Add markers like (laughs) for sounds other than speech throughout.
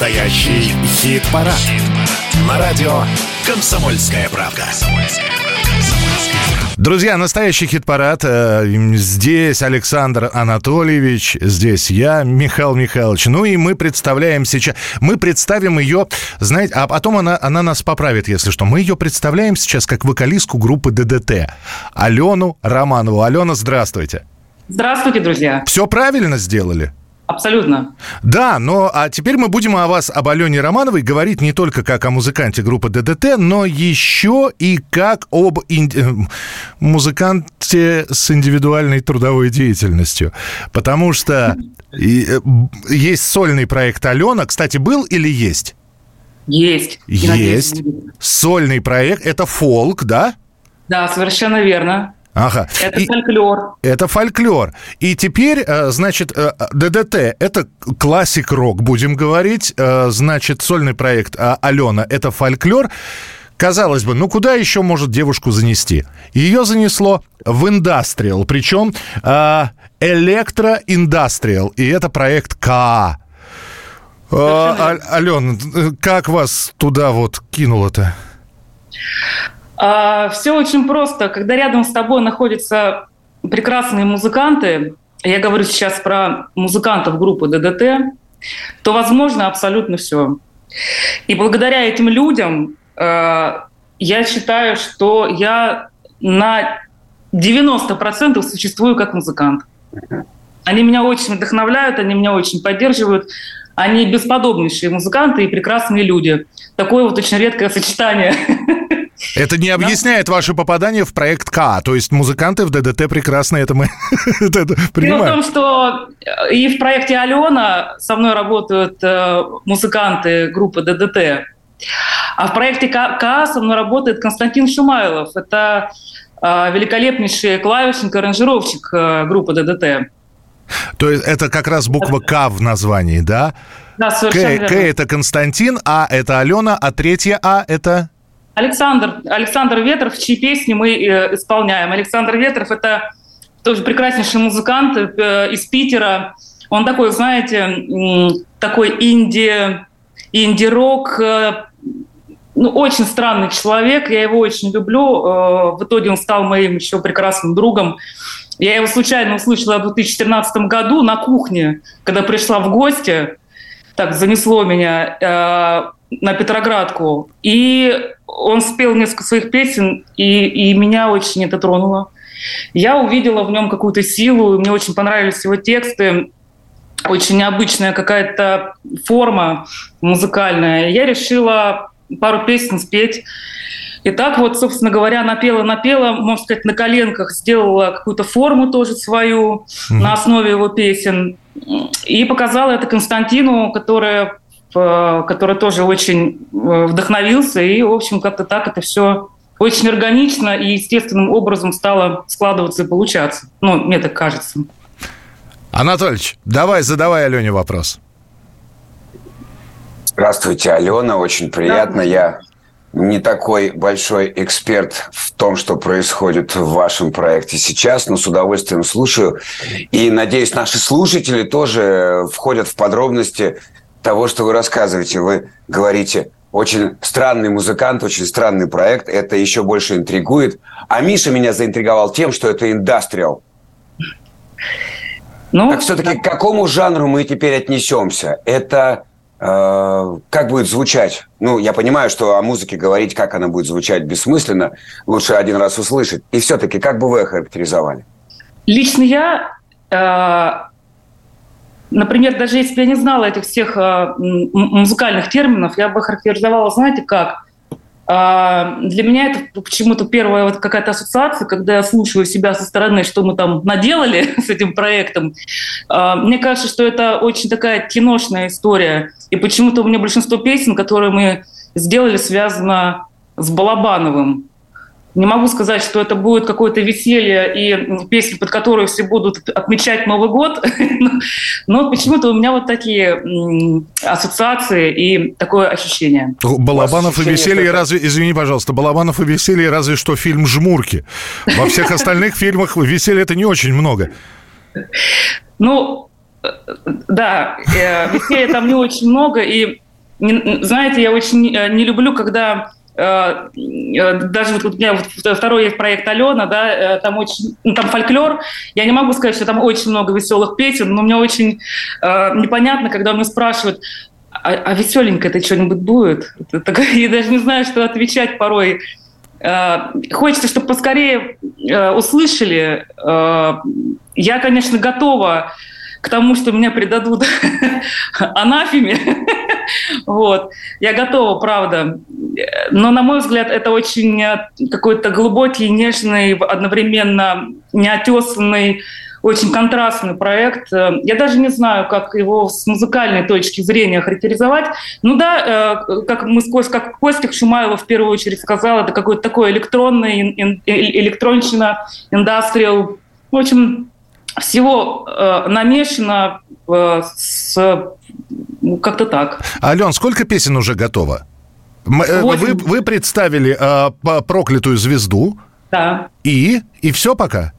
Настоящий хит-парад. Хит На радио «Комсомольская правда». Друзья, настоящий хит-парад. Э, здесь Александр Анатольевич, здесь я, Михаил Михайлович. Ну и мы представляем сейчас... Мы представим ее, знаете, а потом она, она нас поправит, если что. Мы ее представляем сейчас как вокалистку группы ДДТ. Алену Романову. Алена, здравствуйте. Здравствуйте, друзья. Все правильно сделали? Абсолютно. Да, но а теперь мы будем о вас, об Алене Романовой, говорить не только как о музыканте группы ДДТ, но еще и как об инди... Э, музыканте с индивидуальной трудовой деятельностью. Потому что э, есть сольный проект Алена. Кстати, был или есть? Есть. Есть. Сольный проект. Это фолк, да? Да, совершенно верно. Ага. Это и, фольклор. Это фольклор. И теперь, э, значит, э, ДДТ – это классик-рок, будем говорить. Э, значит, сольный проект Алена – это фольклор. Казалось бы, ну куда еще может девушку занести? Ее занесло в индастриал, причем электроиндастриал, и это проект КА. А, Алена, как вас туда вот кинуло-то? А, Все очень просто. Когда рядом с тобой находятся прекрасные музыканты, я говорю сейчас про музыкантов группы ДДТ, то возможно абсолютно все. И благодаря этим людям э, я считаю, что я на 90% существую как музыкант. Они меня очень вдохновляют, они меня очень поддерживают. Они бесподобнейшие музыканты и прекрасные люди. Такое вот очень редкое сочетание (laughs) Это не объясняет да? ваше попадание в проект К. То есть музыканты в ДДТ прекрасно это мы (laughs) понимаем. Дело в том, что э, и в проекте Алена со мной работают э, музыканты группы ДДТ. А в проекте К со мной работает Константин Шумайлов. Это э, великолепнейший клавишник и аранжировщик группы ДДТ. То есть это как раз буква К в названии, да? Да, совершенно К, К это Константин, А это Алена, а третья А это... Александр, Александр Ветров, чьи песни мы э, исполняем. Александр Ветров – это тоже прекраснейший музыкант э, из Питера. Он такой, знаете, такой инди, инди-рок, э, ну, очень странный человек, я его очень люблю. В итоге он стал моим еще прекрасным другом. Я его случайно услышала в 2014 году на кухне, когда пришла в гости. Так занесло меня на Петроградку. И он спел несколько своих песен, и, и меня очень это тронуло. Я увидела в нем какую-то силу, мне очень понравились его тексты, очень необычная какая-то форма музыкальная. Я решила пару песен спеть. И так вот, собственно говоря, напела-напела, можно сказать, на коленках сделала какую-то форму тоже свою mm-hmm. на основе его песен. И показала это Константину, которая который тоже очень э, вдохновился, и, в общем, как-то так это все очень органично и естественным образом стало складываться и получаться. Ну, мне так кажется. Анатольевич, давай, задавай Алене вопрос. Здравствуйте, Алена, очень приятно. Я не такой большой эксперт в том, что происходит в вашем проекте сейчас, но с удовольствием слушаю. И надеюсь, наши слушатели тоже входят в подробности того, что вы рассказываете. Вы говорите, очень странный музыкант, очень странный проект. Это еще больше интригует. А Миша меня заинтриговал тем, что это индастриал. Ну, так все-таки да. к какому жанру мы теперь отнесемся? Это э, как будет звучать? Ну, я понимаю, что о музыке говорить, как она будет звучать, бессмысленно. Лучше один раз услышать. И все-таки, как бы вы охарактеризовали? Лично я э, Например, даже если бы я не знала этих всех э, музыкальных терминов, я бы характеризовала, знаете, как? А, для меня это почему-то первая вот какая-то ассоциация, когда я слушаю себя со стороны, что мы там наделали (laughs) с этим проектом. А, мне кажется, что это очень такая киношная история. И почему-то у меня большинство песен, которые мы сделали, связано с Балабановым. Не могу сказать, что это будет какое-то веселье и песни, под которые все будут отмечать Новый год, (laughs) но почему-то у меня вот такие ассоциации и такое ощущение. Балабанов и веселье разве, извини, пожалуйста, Балабанов и веселье разве что фильм «Жмурки». Во всех (laughs) остальных фильмах веселья это не очень много. Ну, э, да, э, веселья там не очень много, и знаете, я очень не люблю, когда Э, э, даже вот у меня второй есть проект Алена, да, э, там очень, ну, там фольклор. Я не могу сказать, что там очень много веселых песен, но мне очень э, непонятно, когда меня спрашивают, а, а веселенько это что-нибудь будет? (laughs) Я даже не знаю, что отвечать порой. Хочется, чтобы поскорее услышали. Я, конечно, готова к тому, что меня предадут (laughs) анафеме. (laughs) (laughs) вот. Я готова, правда. Но, на мой взгляд, это очень э, какой-то глубокий, нежный, одновременно неотесанный, очень контрастный проект. Э, я даже не знаю, как его с музыкальной точки зрения характеризовать. Ну да, э, как мы как Костик Шумайло в первую очередь сказал, это какой-то такой электронный, электронщина, индастриал. В общем, всего э, намешано э, с ну, как-то так. Ален, сколько песен уже готово? Э, вы, вы представили э, проклятую звезду. Да. И? И все пока?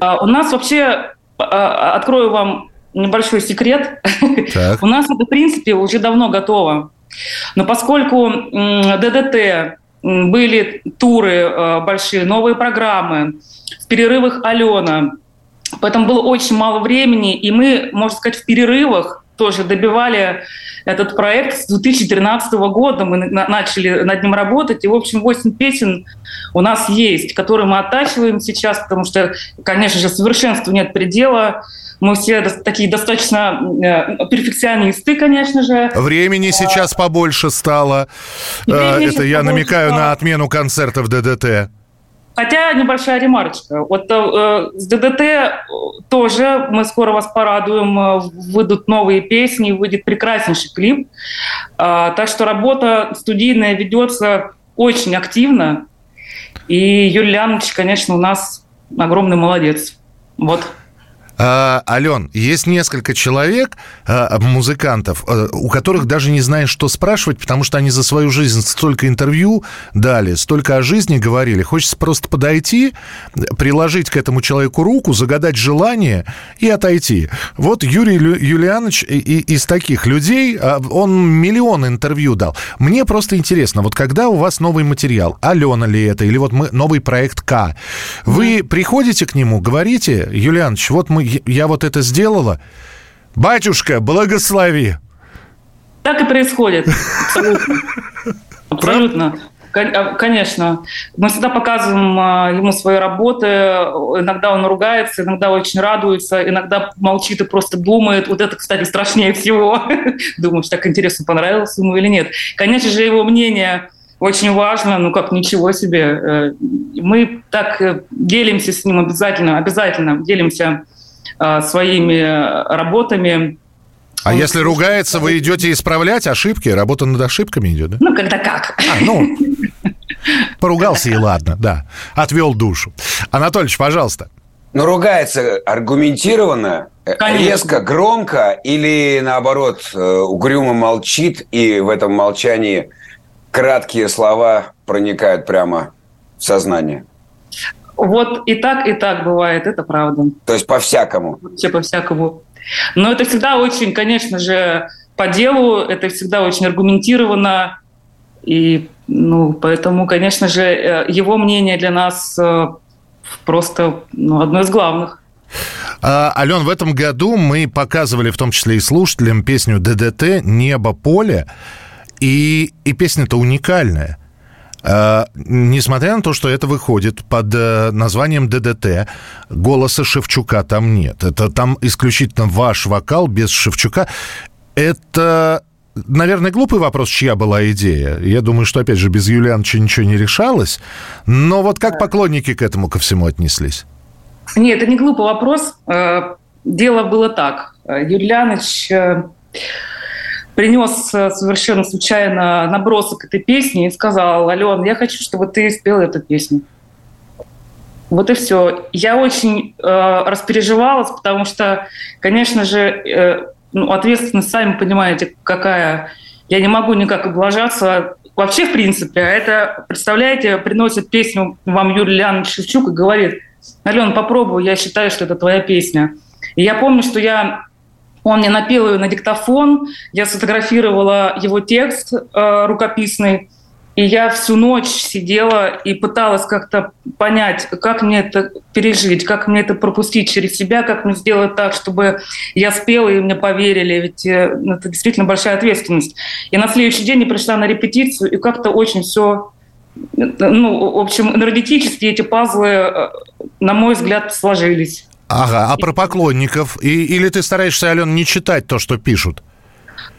А, у нас вообще, а, открою вам небольшой секрет. Так. (laughs) у нас это, в принципе, уже давно готово. Но поскольку ДДТ, были туры э, большие, новые программы, в перерывах Алена, Поэтому было очень мало времени, и мы, можно сказать, в перерывах тоже добивали этот проект с 2013 года. Мы начали над ним работать, и, в общем, 8 песен у нас есть, которые мы оттачиваем сейчас, потому что, конечно же, совершенству нет предела. Мы все такие достаточно э, перфекционисты, конечно же. Времени сейчас побольше стало. Э, это я намекаю стало. на отмену концертов ДДТ. Хотя небольшая ремарочка. Вот э, с ДДТ тоже мы скоро вас порадуем. Э, выйдут новые песни, выйдет прекраснейший клип. Э, так что работа студийная ведется очень активно. И Юлия Лянович, конечно, у нас огромный молодец. Вот. А, Ален, есть несколько человек, а, музыкантов, а, у которых даже не знаешь, что спрашивать, потому что они за свою жизнь столько интервью дали, столько о жизни говорили. Хочется просто подойти, приложить к этому человеку руку, загадать желание и отойти. Вот Юрий Юлианович из таких людей, он миллион интервью дал. Мне просто интересно, вот когда у вас новый материал, Алена ли это, или вот мы, новый проект К, вы приходите к нему, говорите, Юлианович, вот мы я вот это сделала. Батюшка, благослови. Так и происходит. Абсолютно. (laughs) Абсолютно. А, конечно. Мы всегда показываем а, ему свои работы. Иногда он ругается, иногда очень радуется, иногда молчит и просто думает. Вот это, кстати, страшнее всего. (laughs) Думаешь, так интересно, понравилось ему или нет. Конечно же, его мнение очень важно, ну как ничего себе. Э, мы так э, делимся с ним обязательно, обязательно делимся своими работами. А Он если ругается, вы идете исправлять ошибки? Работа над ошибками идет, да? Ну, когда как. А, ну, поругался и ладно, да. Отвел душу. Анатольевич, пожалуйста. Ну, ругается аргументированно, э, Конечно. резко, громко или, наоборот, э, угрюмо молчит, и в этом молчании краткие слова проникают прямо в сознание? Вот и так, и так бывает, это правда. То есть по-всякому? Вообще по-всякому. Но это всегда очень, конечно же, по делу, это всегда очень аргументированно. И ну, поэтому, конечно же, э, его мнение для нас э, просто ну, одно из главных. А, Ален, в этом году мы показывали, в том числе и слушателям, песню ДДТ «Небо, поле». И, и песня-то уникальная. Э, несмотря на то, что это выходит под э, названием ДДТ, голоса Шевчука там нет. Это там исключительно ваш вокал без Шевчука. Это наверное, глупый вопрос, чья была идея. Я думаю, что, опять же, без Юлиановича ничего не решалось. Но вот как поклонники к этому ко всему отнеслись? Нет, это не глупый вопрос. Э, дело было так. Юлианович принес э, совершенно случайно набросок этой песни и сказал, Ален, я хочу, чтобы ты спела эту песню. Вот и все. Я очень э, распереживалась, потому что, конечно же, э, ну, ответственность, сами понимаете, какая. Я не могу никак облажаться. Вообще, в принципе, а это, представляете, приносит песню вам Юрий Леонидович Шевчук и говорит, Ален, попробуй, я считаю, что это твоя песня. И я помню, что я Он мне напел ее на диктофон, я сфотографировала его текст э, рукописный, и я всю ночь сидела и пыталась как-то понять, как мне это пережить, как мне это пропустить через себя, как мне сделать так, чтобы я спела и мне поверили. Ведь э, ну, это действительно большая ответственность. И на следующий день я пришла на репетицию, и как-то очень все ну, в общем, энергетически эти пазлы, э, на мой взгляд, сложились. Ага, а про поклонников? И, или ты стараешься, Алена, не читать то, что пишут?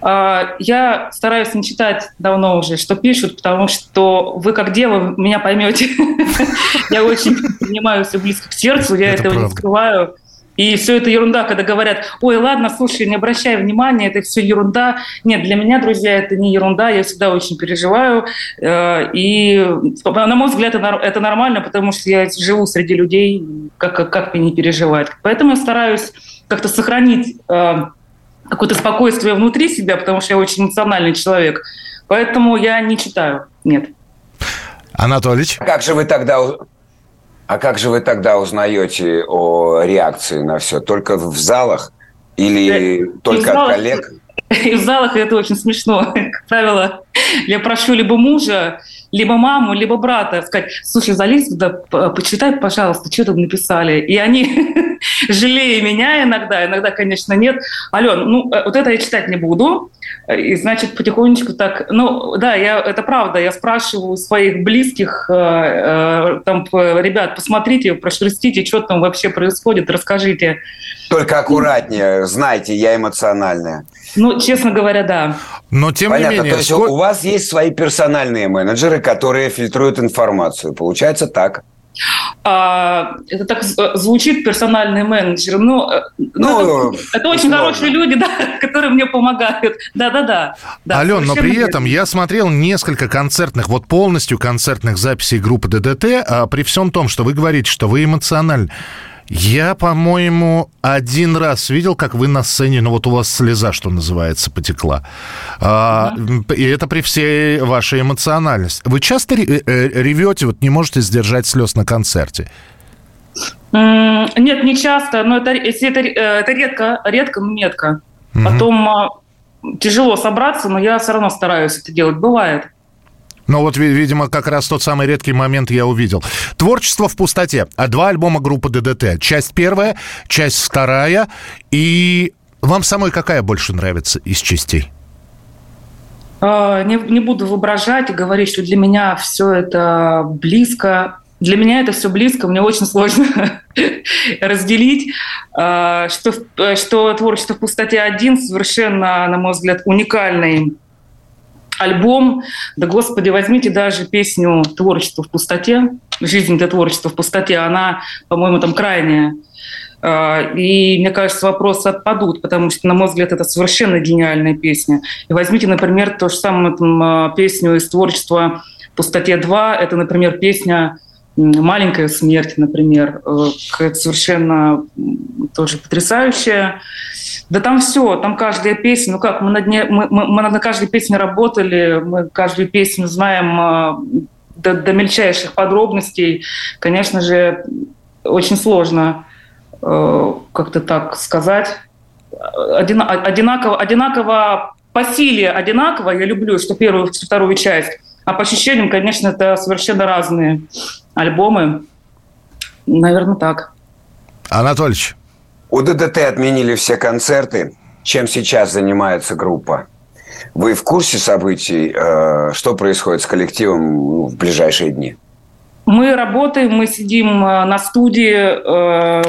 А, я стараюсь не читать давно уже, что пишут, потому что вы как дева меня поймете. (laughs) Я очень (laughs) принимаю все близко к сердцу, я этого не скрываю. И все это ерунда, когда говорят, ой, ладно, слушай, не обращай внимания, это все ерунда. Нет, для меня, друзья, это не ерунда, я всегда очень переживаю. Э, и, на мой взгляд, это нормально, потому что я живу среди людей, как, как, как мне не переживать. Поэтому я стараюсь как-то сохранить э, какое-то спокойствие внутри себя, потому что я очень эмоциональный человек. Поэтому я не читаю, нет. Анатолич? Как же вы тогда а как же вы тогда узнаете о реакции на все? Только в залах или да, только от залах, коллег? (laughs) И в залах это очень смешно. (laughs) Как правило, я прошу либо мужа, либо маму, либо брата сказать, слушай, залезь туда, почитай, пожалуйста, что там написали. И они, (laughs) (laughs) жалея меня иногда, иногда, конечно, нет. Ален, ну, э, вот это я читать не буду. И, значит, потихонечку так... Ну, да, я, это правда. Я спрашиваю своих близких, э, э, там, ребят, посмотрите, прошерстите, что там вообще происходит, расскажите. Только аккуратнее, знайте, я эмоциональная. Ну, честно говоря, да. Но тем Понятно, не менее... то есть сколько... у вас есть свои персональные менеджеры, которые фильтруют информацию. Получается так? А, это так звучит персональный менеджер. Ну, э, ну, ну это, это очень сложно. хорошие люди, (laughs) да, которые мне помогают. Да-да-да. Да, Ален, но при верно. этом я смотрел несколько концертных, вот полностью концертных записей группы ДДТ, а при всем том, что вы говорите, что вы эмоциональны. Я, по-моему, один раз видел, как вы на сцене, ну вот у вас слеза, что называется, потекла. А, И это при всей вашей эмоциональности. Вы часто э, ревете, вот не можете сдержать слез на концерте? Нет, не часто, но это, это, э, это редко, редко, но метко. Потом а, тяжело собраться, но я все равно стараюсь это делать. Бывает. Ну вот, видимо, как раз тот самый редкий момент я увидел. Творчество в пустоте. А два альбома группы ДДТ. Часть первая, часть вторая. И вам самой какая больше нравится из частей? А, не, не буду воображать и говорить, что для меня все это близко. Для меня это все близко, мне очень сложно (laughs) разделить, а, что, что творчество в пустоте один совершенно, на мой взгляд, уникальный альбом. Да, господи, возьмите даже песню «Творчество в пустоте». «Жизнь – это творчество в пустоте». Она, по-моему, там крайняя. А, и, мне кажется, вопросы отпадут, потому что, на мой взгляд, это совершенно гениальная песня. И возьмите, например, то же самое там, а, песню из творчества «Пустоте 2». Это, например, песня «Маленькая смерть», например. Э, совершенно тоже потрясающая. Да там все, там каждая песня, ну как, мы над, не, мы, мы, мы над каждой песней работали, мы каждую песню знаем э, до, до мельчайших подробностей. Конечно же, очень сложно э, как-то так сказать. Один, одинаково, одинаково по силе одинаково, я люблю, что первую, что вторую часть, а по ощущениям, конечно, это совершенно разные альбомы. Наверное, так. Анатольевич, у ДДТ отменили все концерты. Чем сейчас занимается группа? Вы в курсе событий, э, что происходит с коллективом ну, в ближайшие дни? Мы работаем, мы сидим э, на студии, э,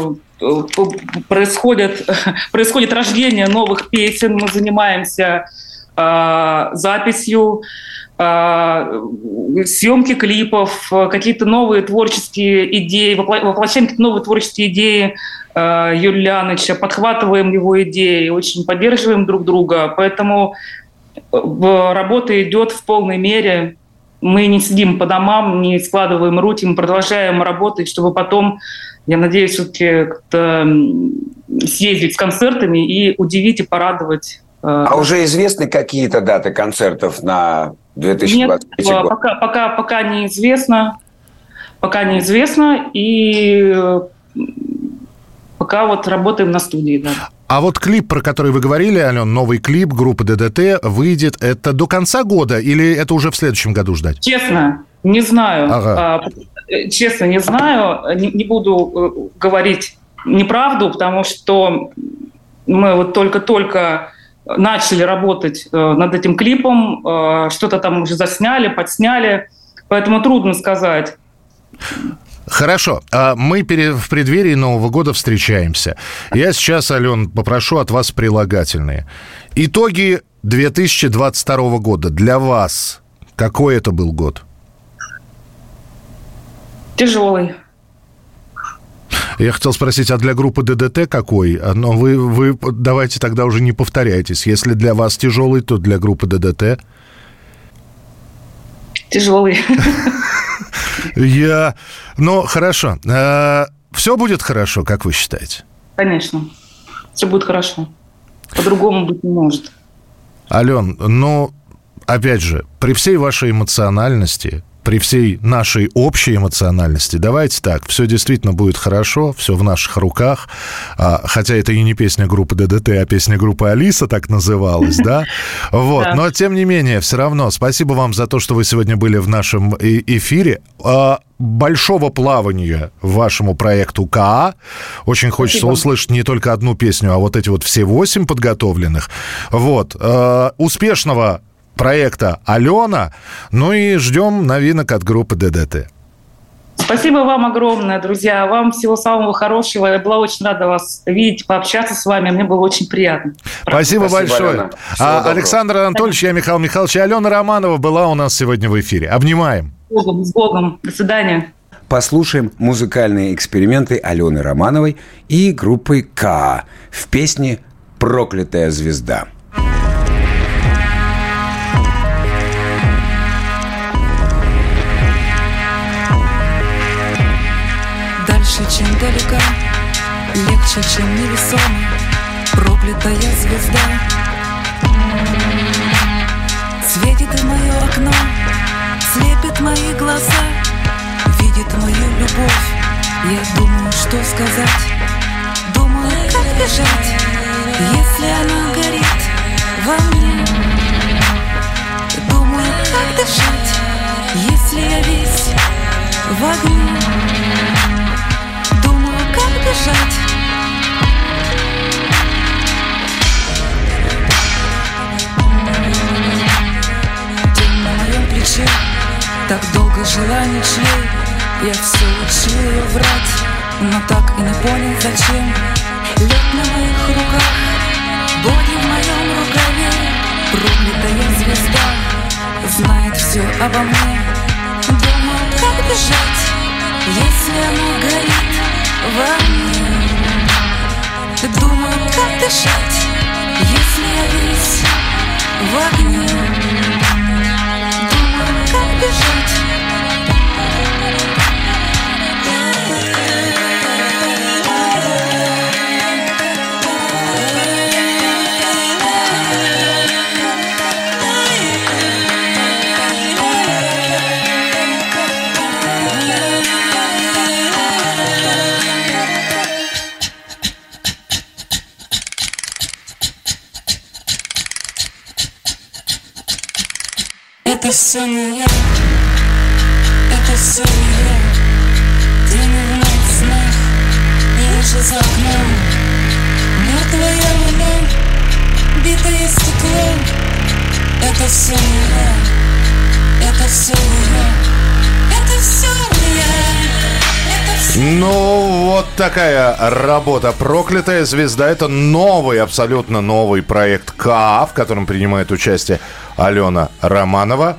происходит, (laughs) происходит рождение новых песен, мы занимаемся записью, съемки клипов, какие-то новые творческие идеи, воплощаем какие-то новые творческие идеи Э, подхватываем его идеи, очень поддерживаем друг друга. Поэтому э, работа идет в полной мере. Мы не сидим по домам, не складываем руки, мы продолжаем работать, чтобы потом, я надеюсь, все-таки съездить с концертами и удивить и порадовать. Э, а уже известны какие-то даты концертов на 2023 Нет, год? Пока, пока, пока неизвестно. Пока неизвестно. И Пока вот работаем на студии, да. А вот клип, про который вы говорили, Ален, новый клип группы ДДТ выйдет это до конца года или это уже в следующем году ждать? Честно, не знаю. Ага. А, честно, не знаю. Не, не буду э, говорить неправду, потому что мы вот только-только начали работать э, над этим клипом, э, что-то там уже засняли, подсняли, поэтому трудно сказать. Хорошо. А мы в преддверии Нового года встречаемся. Я сейчас, Ален, попрошу от вас прилагательные. Итоги 2022 года для вас. Какой это был год? Тяжелый. Я хотел спросить, а для группы ДДТ какой? А, но вы, вы давайте тогда уже не повторяйтесь. Если для вас тяжелый, то для группы ДДТ? Тяжелый. (laughs) Я... Ну, хорошо. А, все будет хорошо, как вы считаете? Конечно. Все будет хорошо. По-другому быть не может. Ален, ну, опять же, при всей вашей эмоциональности, при всей нашей общей эмоциональности, давайте так, все действительно будет хорошо, все в наших руках, а, хотя это и не песня группы ДДТ, а песня группы Алиса так называлась, да? (laughs) Вот, но тем не менее, все равно, спасибо вам за то, что вы сегодня были в нашем эфире а, большого плавания вашему проекту КА. Очень хочется Спасибо. услышать не только одну песню, а вот эти вот все восемь подготовленных. Вот. Э, успешного проекта «Алена». Ну и ждем новинок от группы ДДТ. Спасибо вам огромное, друзья. Вам всего самого хорошего. Я была очень рада вас видеть, пообщаться с вами. Мне было очень приятно. Спасибо, Спасибо большое. А, Александр Анатольевич, я Михаил Михайлович. Алена Романова была у нас сегодня в эфире. Обнимаем. С Богом, с Богом. До свидания. Послушаем музыкальные эксперименты Алены Романовой и группы К в песне «Проклятая звезда». Далека Легче, чем невесомо. Проклятая звезда. Светит в мое окно. Слепит мои глаза. Видит мою любовь. Я думаю, что сказать. Думаю, как бежать Если она горит во мне. Думаю, как дышать Если я весь в огне бежать. На моем плече. Так долго жила ничей Я все учил ее врать Но так и не понял зачем. Лед на моих руках Боги в моем рукаве. Проклятая звезда Знает все обо мне. Думал, как бежать Если оно горит во. Мне Думаю, как дышать, если я весь в огне все не я, это все не я. Снах, вижу за окном. Мертвая луна, битое стекло. Это все не я, это все не Это все я. Ну, вот такая работа. «Проклятая звезда» — это новый, абсолютно новый проект КА, в котором принимает участие Алена Романова.